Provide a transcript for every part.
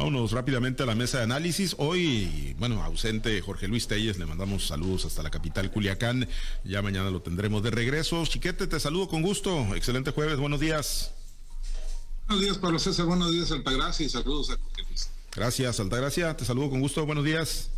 Vámonos rápidamente a la mesa de análisis. Hoy, bueno, ausente Jorge Luis Telles, le mandamos saludos hasta la capital Culiacán. Ya mañana lo tendremos de regreso. Chiquete, te saludo con gusto. Excelente jueves, buenos días. Buenos días, Pablo César. Buenos días, Altagracia. Y saludos a Jorge Luis. Gracias, Altagracia. Te saludo con gusto. Buenos días.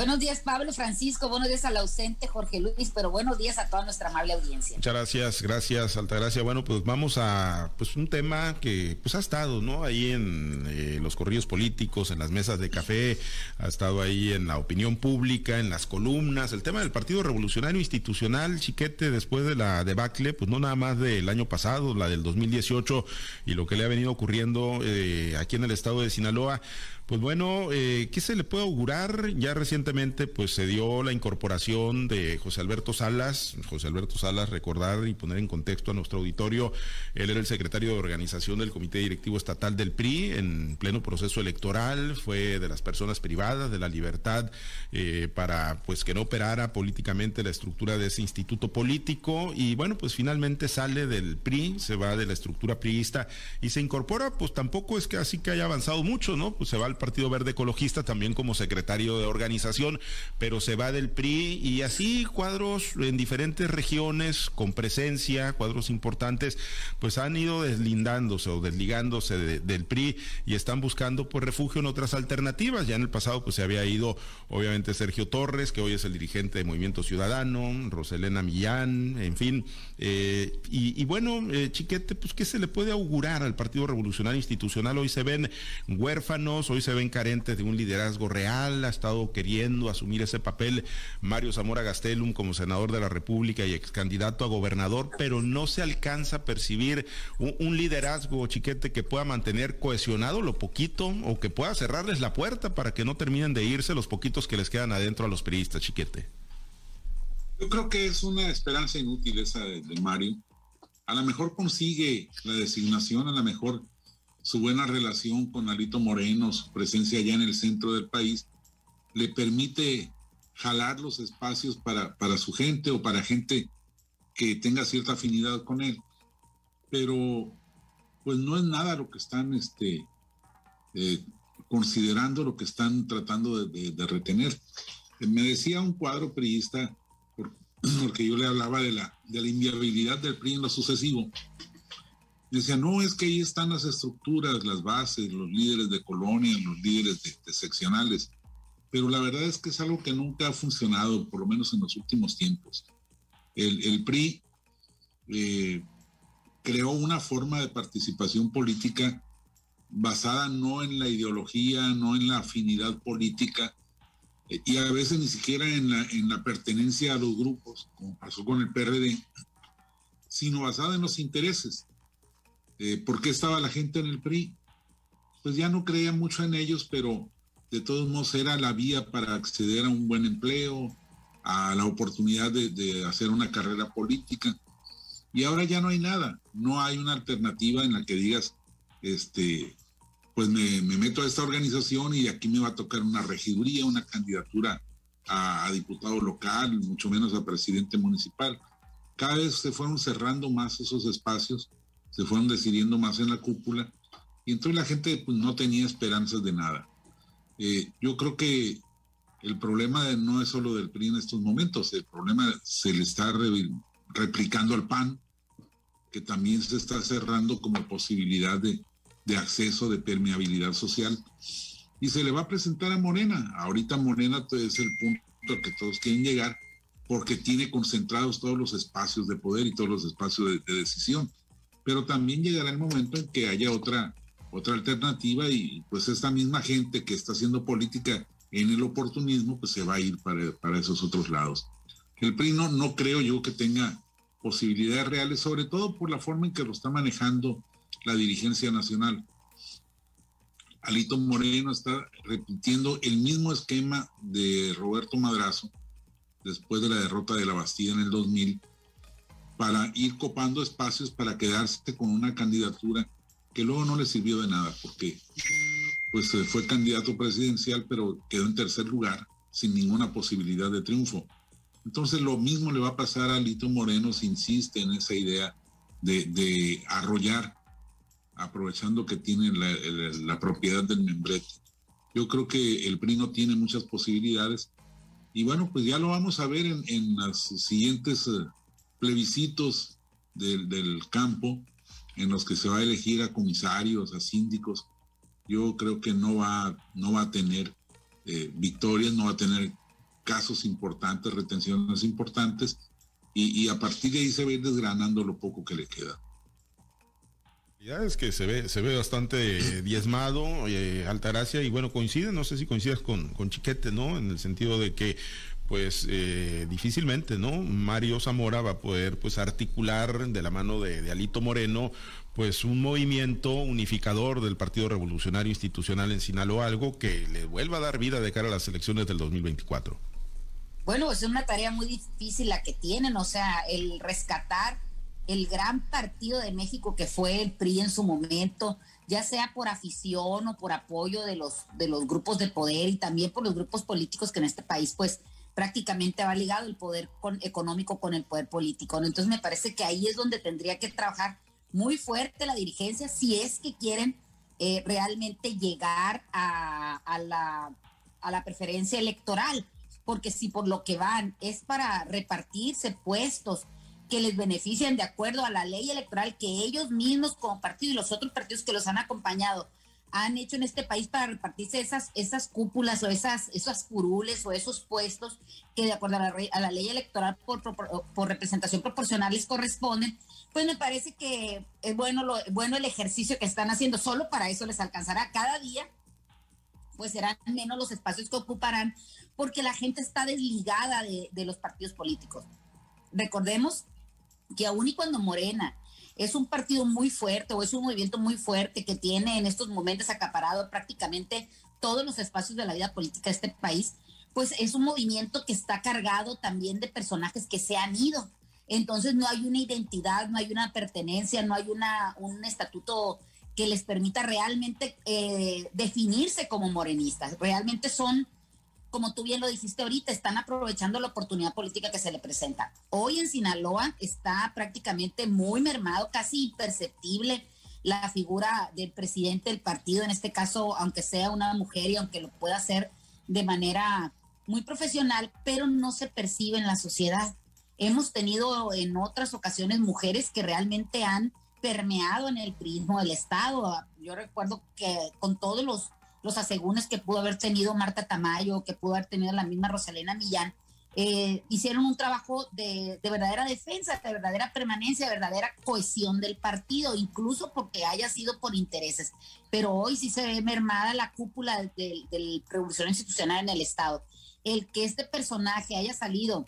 Buenos días, Pablo Francisco. Buenos días al ausente Jorge Luis, pero buenos días a toda nuestra amable audiencia. Muchas gracias, gracias, Altagracia. Bueno, pues vamos a pues un tema que pues ha estado, ¿no? Ahí en eh, los corrillos políticos, en las mesas de café, ha estado ahí en la opinión pública, en las columnas, el tema del Partido Revolucionario Institucional, chiquete, después de la debacle, pues no nada más del año pasado, la del 2018 y lo que le ha venido ocurriendo eh, aquí en el estado de Sinaloa. Pues bueno, eh, ¿qué se le puede augurar? Ya pues se dio la incorporación de José Alberto Salas. José Alberto Salas, recordar y poner en contexto a nuestro auditorio, él era el secretario de organización del Comité Directivo Estatal del PRI en pleno proceso electoral, fue de las personas privadas de la libertad eh, para pues que no operara políticamente la estructura de ese instituto político y bueno, pues finalmente sale del PRI, se va de la estructura priista y se incorpora, pues tampoco es que así que haya avanzado mucho, ¿no? Pues se va al Partido Verde Ecologista también como secretario de organización, pero se va del PRI y así cuadros en diferentes regiones con presencia, cuadros importantes, pues han ido deslindándose o desligándose del PRI y están buscando pues refugio en otras alternativas. Ya en el pasado pues se había ido obviamente Sergio Torres, que hoy es el dirigente de Movimiento Ciudadano, Roselena Millán, en fin. Eh, y, bueno, eh, Chiquete, pues ¿qué se le puede augurar al Partido Revolucionario Institucional? Hoy se ven huérfanos, hoy se ven carentes de un liderazgo real, ha estado queriendo asumir ese papel Mario Zamora Gastelum como senador de la República y ex candidato a gobernador, pero no se alcanza a percibir un, liderazgo chiquete que pueda mantener cohesionado lo poquito o que pueda cerrarles la puerta para que no terminen de irse los poquitos que les quedan adentro a los periodistas, chiquete. Yo creo que es una esperanza inútil esa de, de Mario. A lo mejor consigue la designación, a lo mejor su buena relación con Alito Moreno, su presencia allá en el centro del país, le permite jalar los espacios para, para su gente o para gente que tenga cierta afinidad con él. Pero pues no es nada lo que están este, eh, considerando, lo que están tratando de, retener. me decía un cuadro priista, porque yo le hablaba de la, de la inviabilidad del PRI en lo sucesivo, Decía, no, es que ahí están las estructuras, las bases, los líderes de colonia, los líderes de, seccionales. Pero la verdad es que es algo que nunca ha funcionado, por lo menos en los últimos tiempos. El, PRI eh, creó una forma de participación política basada no en la ideología, no en la afinidad política, eh, y a veces ni siquiera en la, en la pertenencia a los grupos, como pasó con el PRD, sino basada en los intereses. Eh, ¿Por qué estaba la gente en el PRI? Pues ya no creía mucho en ellos, pero de todos modos era la vía para acceder a un buen empleo, a la oportunidad de, hacer una carrera política. Y ahora ya no hay nada, no hay una alternativa en la que digas, este, pues me, meto a esta organización y aquí me va a tocar una regiduría, una candidatura a, diputado local, mucho menos a presidente municipal. Cada vez se fueron cerrando más esos espacios se fueron decidiendo más en la cúpula y entonces la gente pues, no tenía esperanzas de nada. Eh, yo creo que el problema no es solo del PRI en estos momentos, el problema se le está replicando al PAN, que también se está cerrando como posibilidad de, de acceso, de permeabilidad social, y se le va a presentar a Morena. Ahorita Morena es el punto al que todos quieren llegar, porque tiene concentrados todos los espacios de poder y todos los espacios de decisión pero también llegará el momento en que haya otra, otra alternativa y pues esta misma gente que está haciendo política en el oportunismo, pues se va a ir para, esos otros lados. El PRI no, no creo yo que tenga posibilidades reales, sobre todo por la forma en que lo está manejando la dirigencia nacional. Alito Moreno está repitiendo el mismo esquema de Roberto Madrazo después de la derrota de la Bastilla en el 2000, para ir copando espacios para quedarse con una candidatura que luego no le sirvió de nada porque pues eh, fue candidato presidencial pero quedó en tercer lugar sin ninguna posibilidad de triunfo. Entonces lo mismo le va a pasar a Lito Moreno si insiste en esa idea de, arrollar aprovechando que tiene la, propiedad del membrete. Yo creo que el PRI no tiene muchas posibilidades. Y bueno, pues ya lo vamos a ver en, los siguientes eh, plebiscitos del, campo, en los que se va a elegir a comisarios, a síndicos. Yo creo que no va, no va a tener eh, victorias, no va a tener casos importantes, retenciones importantes, y, y a partir de ahí se va a ir desgranando lo poco que le queda. Ya es que se ve, se ve bastante diezmado, eh, Altagracia, y bueno, coincide, no sé si coincidas con, con Chiquete, ¿no? En el sentido de que, pues, eh, difícilmente, ¿no? Mario Zamora va a poder, pues, articular de la mano de, Alito Moreno, pues, un movimiento unificador del Partido Revolucionario Institucional en Sinaloa, algo que le vuelva a dar vida de cara a las elecciones del 2024. Bueno, es una tarea muy difícil la que tienen, o sea, el rescatar el gran partido de México que fue el PRI en su momento, ya sea por afición o por apoyo de los, de los grupos de poder y también por los grupos políticos que en este país pues prácticamente va ligado el poder económico con el poder político. Entonces me parece que ahí es donde tendría que trabajar muy fuerte la dirigencia si es que quieren eh, realmente llegar a, a, la, a la preferencia electoral, porque si por lo que van es para repartirse puestos, que les benefician de acuerdo a la ley electoral que ellos mismos como partido y los otros partidos que los han acompañado han hecho en este país para repartirse esas, esas cúpulas o esas, esas curules o esos puestos que de acuerdo a la, a la ley electoral por, por, representación proporcional les corresponden, pues me parece que es bueno, lo, bueno el ejercicio que están haciendo. Solo para eso les alcanzará cada día, pues serán menos los espacios que ocuparán, porque la gente está desligada de, de los partidos políticos. Recordemos que aún y cuando Morena es un partido muy fuerte o es un movimiento muy fuerte que tiene en estos momentos acaparado prácticamente todos los espacios de la vida política de este país, pues es un movimiento que está cargado también de personajes que se han ido. Entonces no hay una identidad, no hay una pertenencia, no hay una, un estatuto que les permita realmente eh, definirse como morenistas. Realmente son como tú bien lo dijiste ahorita, están aprovechando la oportunidad política que se le presenta. Hoy en Sinaloa está prácticamente muy mermado, casi imperceptible la figura del presidente del partido, en este caso, aunque sea una mujer y aunque lo pueda hacer de manera muy profesional, pero no se percibe en la sociedad. Hemos tenido en otras ocasiones mujeres que realmente han permeado en el prismo del Estado. Yo recuerdo que con todos los los asegúnes que pudo haber tenido Marta Tamayo, que pudo haber tenido la misma Rosalena Millán, eh, hicieron un trabajo de, verdadera defensa, de verdadera permanencia, de verdadera cohesión del partido, incluso porque haya sido por intereses. Pero hoy sí se ve mermada la cúpula del, del revolución institucional en el Estado. El que este personaje haya salido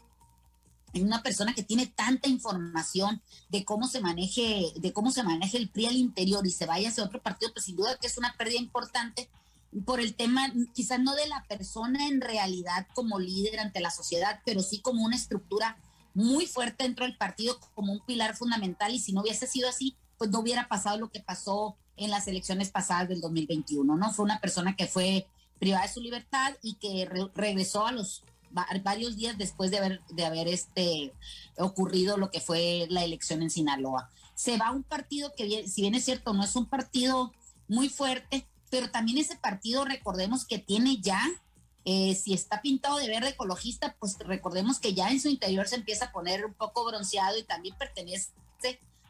en una persona que tiene tanta información de cómo se maneje, de cómo se maneja el PRI al interior y se vaya hacia otro partido, pues sin duda que es una pérdida importante por el tema, quizás no de la persona en realidad como líder ante la sociedad, pero sí como una estructura muy fuerte dentro del partido, como un pilar fundamental. Y si no hubiese sido así, pues no hubiera pasado lo que pasó en las elecciones pasadas del 2021, ¿no? Fue una persona que fue privada de su libertad y que regresó a los varios días después de haber, de haber este, ocurrido lo que fue la elección en Sinaloa. Se va a un partido que, si bien es cierto, no es un partido muy fuerte, pero también ese partido, recordemos que tiene ya, eh, si está pintado de verde ecologista, pues recordemos que ya en su interior se empieza a poner un poco bronceado y también pertenece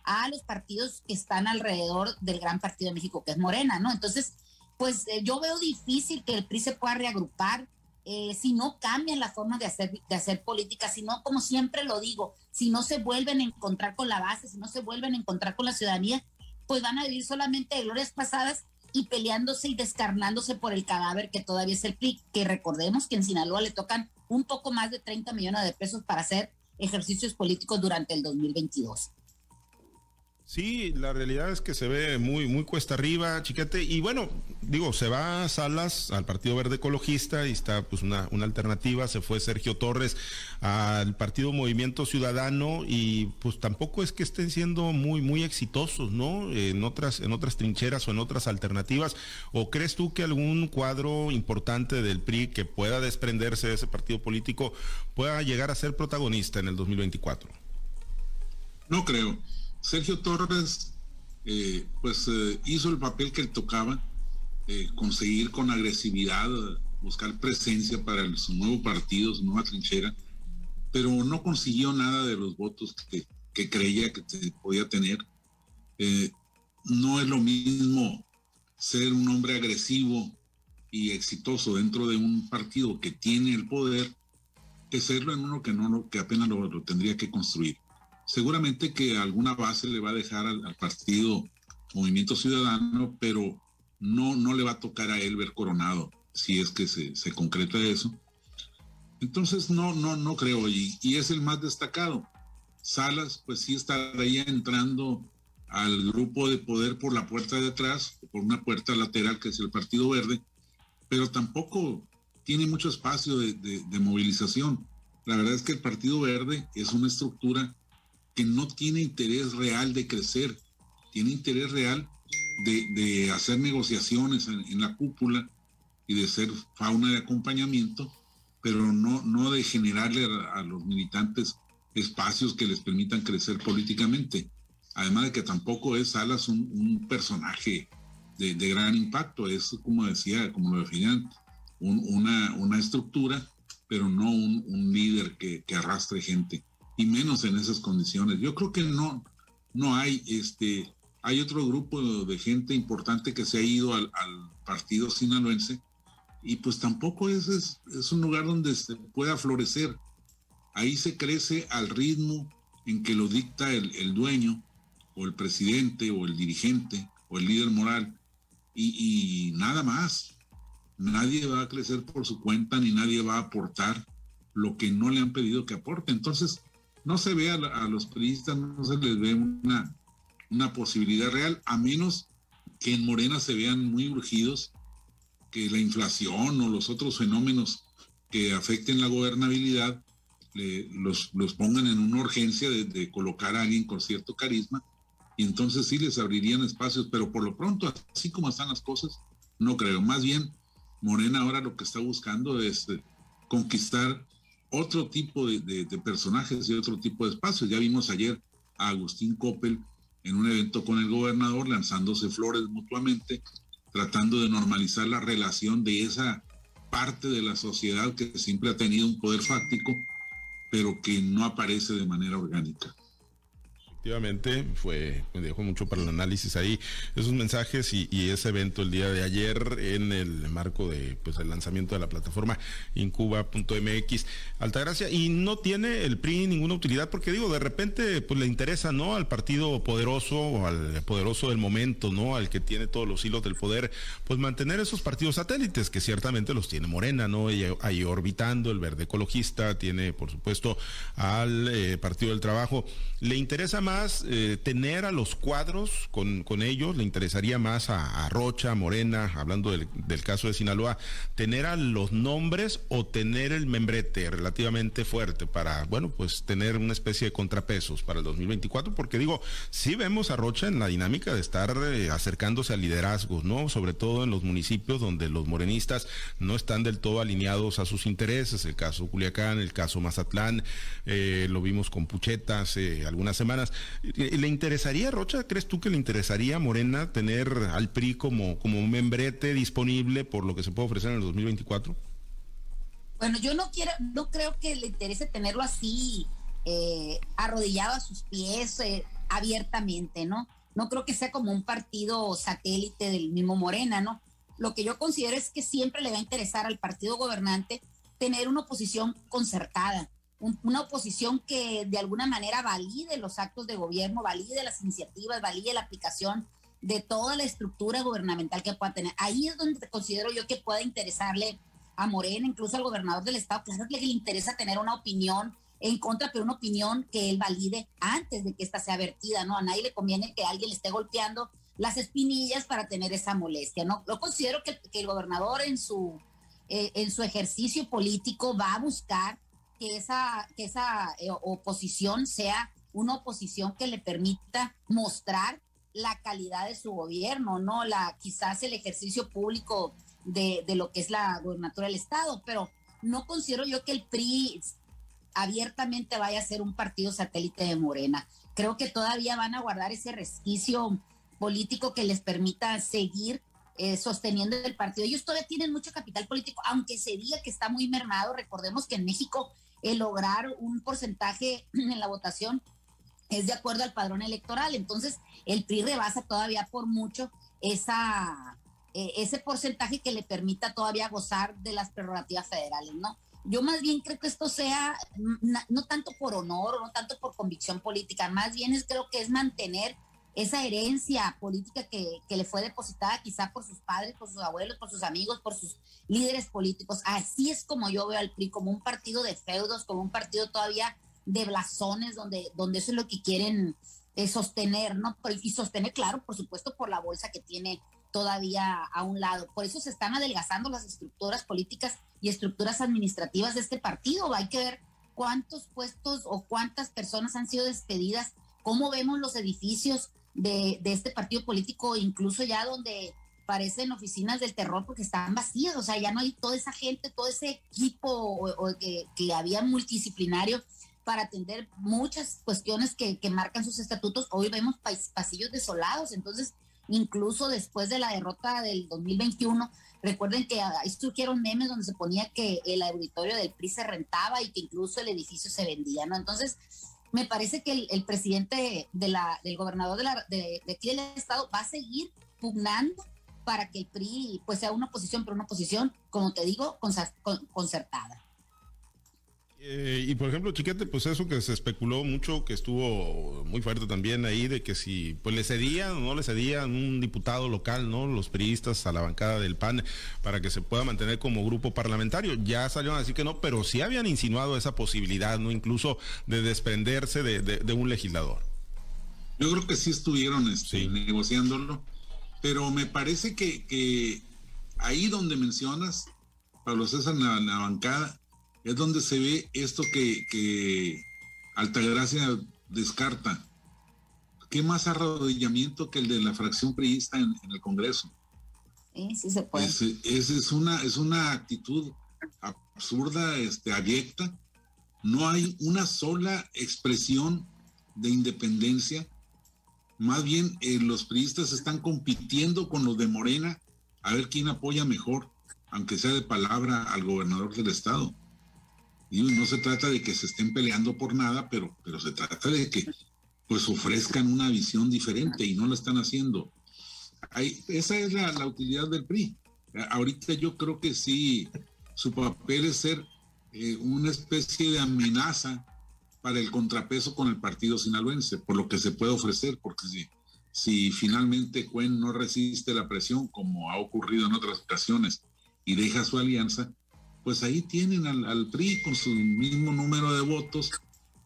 a los partidos que están alrededor del gran partido de México, que es Morena, ¿no? Entonces, pues eh, yo veo difícil que el PRI se pueda reagrupar. Eh, si no cambian la forma de hacer, de hacer política, si no, como siempre lo digo, si no se vuelven a encontrar con la base, si no se vuelven a encontrar con la ciudadanía, pues van a vivir solamente de glorias pasadas y peleándose y descarnándose por el cadáver que todavía es el PRI, que recordemos que en Sinaloa le tocan un poco más de 30 millones de pesos para hacer ejercicios políticos durante el 2022. Sí, la realidad es que se ve muy, muy cuesta arriba, chiquete. Y bueno, digo, se va a Salas al Partido Verde Ecologista y está pues una, una alternativa. Se fue Sergio Torres al Partido Movimiento Ciudadano y pues tampoco es que estén siendo muy, muy exitosos, ¿no? En otras, en otras trincheras o en otras alternativas. ¿O crees tú que algún cuadro importante del PRI que pueda desprenderse de ese partido político pueda llegar a ser protagonista en el 2024? No creo. Sergio Torres eh, pues eh, hizo el papel que le tocaba, conseguir con agresividad, buscar presencia para su nuevo partido, su nueva trinchera, pero no consiguió nada de los votos que, creía que podía tener. no es lo mismo ser un hombre agresivo y exitoso dentro de un partido que tiene el poder que serlo en uno que no lo, que apenas lo, tendría que construir. Seguramente que alguna base le va a dejar al, partido Movimiento Ciudadano, pero no, no le va a tocar a él ver coronado si es que se, se concreta eso. Entonces no, no, no creo, y, y, es el más destacado. Salas, pues sí estaría entrando al grupo de poder por la puerta de atrás, por una puerta lateral que es el Partido Verde, pero tampoco tiene mucho espacio de, movilización. La verdad es que el Partido Verde es una estructura que no tiene interés real de crecer, tiene interés real de, hacer negociaciones en, la cúpula y de ser fauna de acompañamiento, pero no, no de generarle a, los militantes espacios que les permitan crecer políticamente. Además de que tampoco es Salas un, personaje de, gran impacto, es como decía, como lo definían, una, una, estructura, pero no un, líder que, arrastre gente, y menos en esas condiciones. Yo creo que no, no hay, este, hay otro grupo de gente importante que se ha ido al, partido sinaloense, y pues tampoco es, es, un lugar donde se pueda florecer. Ahí se crece al ritmo en que lo dicta el, el dueño, o el presidente, o el dirigente, o el líder moral, y nada más. Nadie va a crecer por su cuenta ni nadie va a aportar lo que no le han pedido que aporte. Entonces, no se ve a, los periodistas, no se les ve una, una posibilidad real, a menos que en Morena se vean muy urgidos, que la inflación o los otros fenómenos que afecten la gobernabilidad los, los, pongan en una urgencia de, de, colocar a alguien con cierto carisma y entonces sí les abrirían espacios, pero por lo pronto, así como están las cosas, no creo. Más bien, Morena ahora lo que está buscando es eh, conquistar otro tipo de, personajes y otro tipo de espacios. Ya vimos ayer a Agustín Coppel en un evento con el gobernador lanzándose flores mutuamente, tratando de normalizar la relación de esa parte de la sociedad que siempre ha tenido un poder fáctico, pero que no aparece de manera orgánica. Efectivamente, fue, me dejó mucho para el análisis ahí, esos mensajes y, ese evento el día de ayer en el marco de pues el lanzamiento de la plataforma incuba.mx. Altagracia, y no tiene el PRI ninguna utilidad, porque digo, de repente pues le interesa, ¿no? Al partido poderoso o al poderoso del momento, ¿no? Al que tiene todos los hilos del poder, pues mantener esos partidos satélites, que ciertamente los tiene Morena, ¿no? Y ahí orbitando, el verde ecologista, tiene por supuesto al eh, Partido del Trabajo. Le interesa eh, tener a los cuadros con, con, ellos, le interesaría más a, Rocha, Morena, hablando del, caso de Sinaloa, tener a los nombres o tener el membrete relativamente fuerte para, bueno, pues tener una especie de contrapesos para el 2024, porque digo, sí vemos a Rocha en la dinámica de estar eh, acercándose a liderazgos, ¿no? Sobre todo en los municipios donde los morenistas no están del todo alineados a sus intereses, el caso Culiacán, el caso Mazatlán, eh, lo vimos con Pucheta hace algunas semanas. ¿Le interesaría, Rocha, crees tú que le interesaría a Morena tener al PRI como, como un membrete disponible por lo que se puede ofrecer en el 2024? Bueno, yo no quiero, no creo que le interese tenerlo así eh, arrodillado a sus pies eh, abiertamente, ¿no? No creo que sea como un partido satélite del mismo Morena, ¿no? Lo que yo considero es que siempre le va a interesar al partido gobernante tener una oposición concertada, una oposición que de alguna manera valide los actos de gobierno, valide las iniciativas, valide la aplicación de toda la estructura gubernamental que pueda tener. Ahí es donde considero yo que pueda interesarle a Morena, incluso al gobernador del estado, claro que le interesa tener una opinión en contra, pero una opinión que él valide antes de que ésta sea vertida, ¿no? A nadie le conviene que alguien le esté golpeando las espinillas para tener esa molestia, ¿no? Yo considero que, el gobernador en su, eh, en su ejercicio político va a buscar que esa, que esa eh, oposición sea una oposición que le permita mostrar la calidad de su gobierno, ¿no? La, quizás el ejercicio público de, de lo que es la gobernatura del Estado, pero no considero yo que el PRI abiertamente vaya a ser un partido satélite de Morena. Creo que todavía van a guardar ese resquicio político que les permita seguir eh, sosteniendo el partido. Ellos todavía tienen mucho capital político, aunque se diga que está muy mermado. Recordemos que en México el lograr un porcentaje en la votación es de acuerdo al padrón electoral. Entonces, el PRI rebasa todavía por mucho esa, eh, ese porcentaje que le permita todavía gozar de las prerrogativas federales, ¿no? Yo más bien creo que esto sea, no tanto por honor, no tanto por convicción política, más bien es creo que es mantener esa herencia política que, que, le fue depositada quizá por sus padres, por sus abuelos, por sus amigos, por sus líderes políticos. Así es como yo veo al PRI, como un partido de feudos, como un partido todavía de blasones, donde, donde eso es lo que quieren eh, sostener, ¿no? Y sostener, claro, por supuesto, por la bolsa que tiene todavía a un lado. Por eso se están adelgazando las estructuras políticas y estructuras administrativas de este partido. Hay que ver cuántos puestos o cuántas personas han sido despedidas, cómo vemos los edificios de, este partido político, incluso ya donde parecen oficinas del terror porque están vacías, o sea, ya no hay toda esa gente, todo ese equipo o, que, que, había multidisciplinario para atender muchas cuestiones que, que marcan sus estatutos. Hoy vemos pasillos desolados, entonces incluso después de la derrota del 2021, recuerden que ahí surgieron memes donde se ponía que el auditorio del PRI se rentaba y que incluso el edificio se vendía, ¿no? Entonces, me parece que el, presidente de la, del gobernador de, la, de, aquí del estado va a seguir pugnando para que el PRI pues sea una oposición, pero una oposición, como te digo, concertada. Eh, y por ejemplo, Chiquete, pues eso que se especuló mucho, que estuvo muy fuerte también ahí, de que si pues le cedían o no le cedían un diputado local, ¿no? Los priistas a la bancada del PAN para que se pueda mantener como grupo parlamentario. Ya salieron a decir que no, pero sí habían insinuado esa posibilidad, ¿no? Incluso de desprenderse de, un legislador. Yo creo que sí estuvieron este, negociándolo, pero me parece que, ahí donde mencionas, Pablo César, en la bancada, es donde se ve esto que, que Altagracia descarta. ¿Qué más arrodillamiento que el de la fracción priista en, el Congreso? Sí, sí se puede. Es, es, una, es una actitud absurda, este, abyecta. No hay una sola expresión de independencia. Más bien eh, los priistas están compitiendo con los de Morena a ver quién apoya mejor, aunque sea de palabra, al gobernador del estado. Y no se trata de que se estén peleando por nada, pero, pero se trata de que pues ofrezcan una visión diferente y no lo están haciendo. esa es la, utilidad del PRI. Ahorita yo creo que sí, su papel es ser eh, una especie de amenaza para el contrapeso con el partido sinaloense, por lo que se puede ofrecer, porque si, si finalmente Cuen no resiste la presión, como ha ocurrido en otras ocasiones, y deja su alianza, pues ahí tienen al, PRI con su mismo número de votos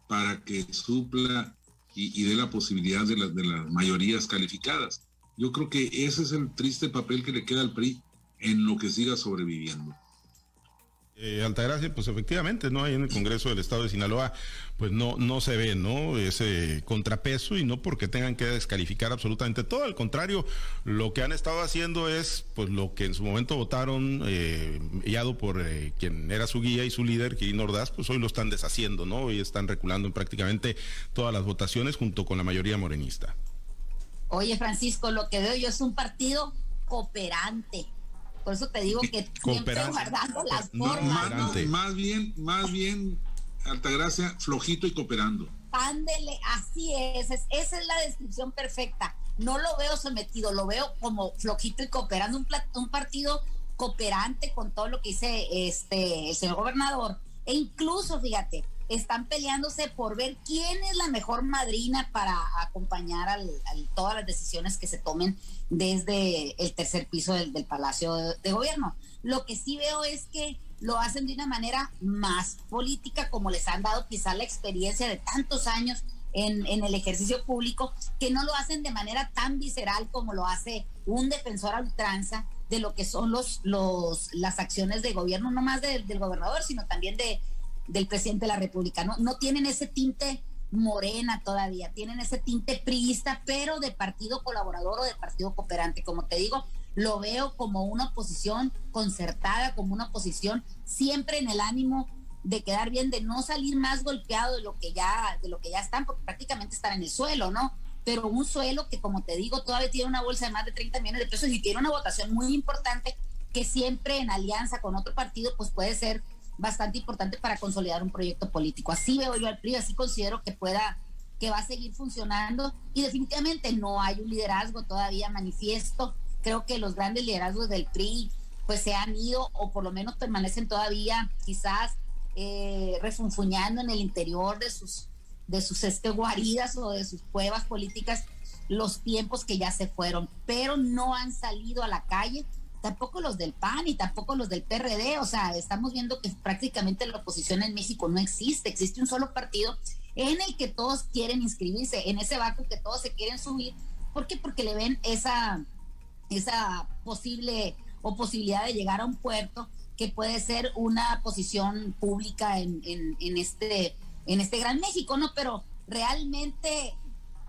para que supla y, dé la posibilidad de, de las mayorías calificadas. Yo creo que ese es el triste papel que le queda al PRI en lo que siga sobreviviendo. Eh, Altagracia, pues efectivamente, ¿no? Ahí en el Congreso del Estado de Sinaloa, pues no, no se ve, ¿no? Ese contrapeso y no porque tengan que descalificar absolutamente todo, al contrario, lo que han estado haciendo es, pues lo que en su momento votaron, eh, guiado por eh, quien era su guía y su líder, Kirin Ordaz, pues hoy lo están deshaciendo, ¿no? Y están reculando en prácticamente todas las votaciones junto con la mayoría morenista. Oye, Francisco, lo que veo yo es un partido cooperante por eso te digo que siempre guardando las formas. más, bien, más bien, Altagracia, flojito y cooperando. Ándele, así es, esa es la descripción perfecta. No lo veo sometido, lo veo como flojito y cooperando, un, un partido cooperante con todo lo que dice este el señor gobernador. E incluso, fíjate, están peleándose por ver quién es la mejor madrina para acompañar a todas las decisiones que se tomen desde el tercer piso del, Palacio de, Gobierno. Lo que sí veo es que lo hacen de una manera más política, como les han dado quizá la experiencia de tantos años en, el ejercicio público, que no lo hacen de manera tan visceral como lo hace un defensor a ultranza de lo que son los, las acciones de gobierno, no más del gobernador, sino también de, del presidente de la República. No, no tienen ese tinte morena todavía, tienen ese tinte priista, pero de partido colaborador o de partido cooperante. Como te digo, lo veo como una oposición concertada, como una oposición siempre en el ánimo de quedar bien, de no salir más golpeado de lo que ya, de lo que ya están, porque prácticamente están en el suelo, ¿no? pero un suelo que, como te digo, todavía tiene una bolsa de más de 30 millones de pesos y tiene una votación muy importante que siempre en alianza con otro partido, pues puede ser bastante importante para consolidar un proyecto político. Así veo yo al PRI, así considero que pueda, que va a seguir funcionando y definitivamente no hay un liderazgo todavía manifiesto. Creo que los grandes liderazgos del PRI pues se han ido o por lo menos permanecen todavía quizás eh, refunfuñando en el interior de sus de sus este, guaridas o de sus cuevas políticas los tiempos que ya se fueron, pero no han salido a la calle, tampoco los del PAN y tampoco los del PRD, o sea, estamos viendo que prácticamente la oposición en México no existe, existe un solo partido en el que todos quieren inscribirse, en ese barco que todos se quieren subir, ¿por qué? Porque le ven esa, esa posible o posibilidad de llegar a un puerto que puede ser una posición pública en, en, en este en este gran México, ¿no? Pero realmente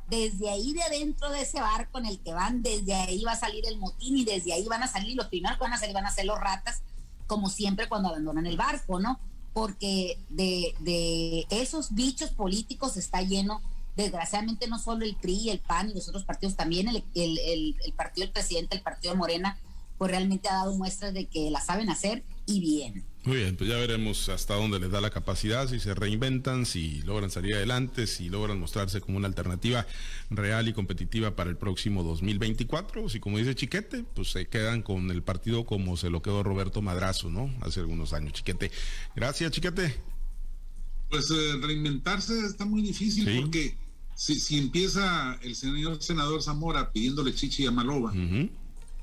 desde ahí de adentro de ese barco en el que van, desde ahí va a salir el motín y desde ahí van a salir, los primeros que van a salir van a ser los ratas, como siempre cuando abandonan el barco, ¿no? Porque de, de esos bichos políticos está lleno, desgraciadamente, no solo el PRI, el PAN y los otros partidos, también el, el, el, el partido del presidente, el partido Morena, pues realmente ha dado muestras de que la saben hacer y bien. Muy bien, pues ya veremos hasta dónde les da la capacidad, si se reinventan, si logran salir adelante, si logran mostrarse como una alternativa real y competitiva para el próximo 2024, o si como dice Chiquete, pues se quedan con el partido como se lo quedó Roberto Madrazo, ¿no? Hace algunos años, Chiquete. Gracias, Chiquete. Pues eh, reinventarse está muy difícil porque si, si, empieza el señor senador Zamora pidiéndole chichi a Maloba,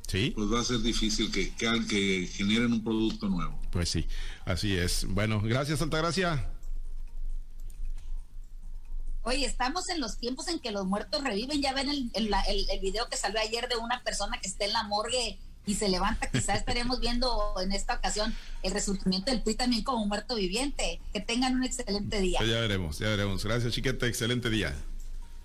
Sí. Pues va a ser difícil que, que, que generen un producto nuevo. Pues sí, así es. Bueno, gracias, Altagracia. Oye, estamos en los tiempos en que los muertos reviven. Ya ven el, el, el, el, video que salió ayer de una persona que está en la morgue y se levanta. Quizás estaremos viendo en esta ocasión el resurgimiento del PRI también como muerto viviente. Que tengan un excelente día. Pues ya veremos, ya veremos. Gracias, chiqueta. Excelente día.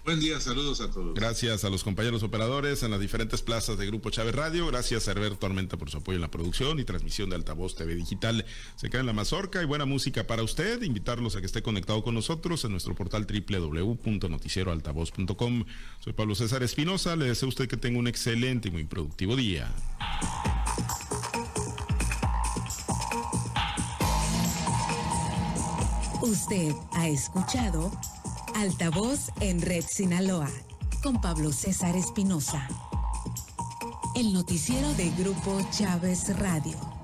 Buen día, saludos a todos. Gracias a los compañeros operadores en las diferentes plazas de Grupo Chávez Radio. Gracias a Herbert Tormenta por su apoyo en la producción y transmisión de Altavoz TV Digital. Se cae en la mazorca y buena música para usted. Invitarlos a que esté conectado con nosotros en nuestro portal www.noticieroaltavoz.com. Soy Pablo César Espinosa. Le deseo a usted que tenga un excelente y muy productivo día. Usted ha escuchado Altavoz en Red Sinaloa con Pablo César Espinosa. El noticiero de Grupo Chávez Radio.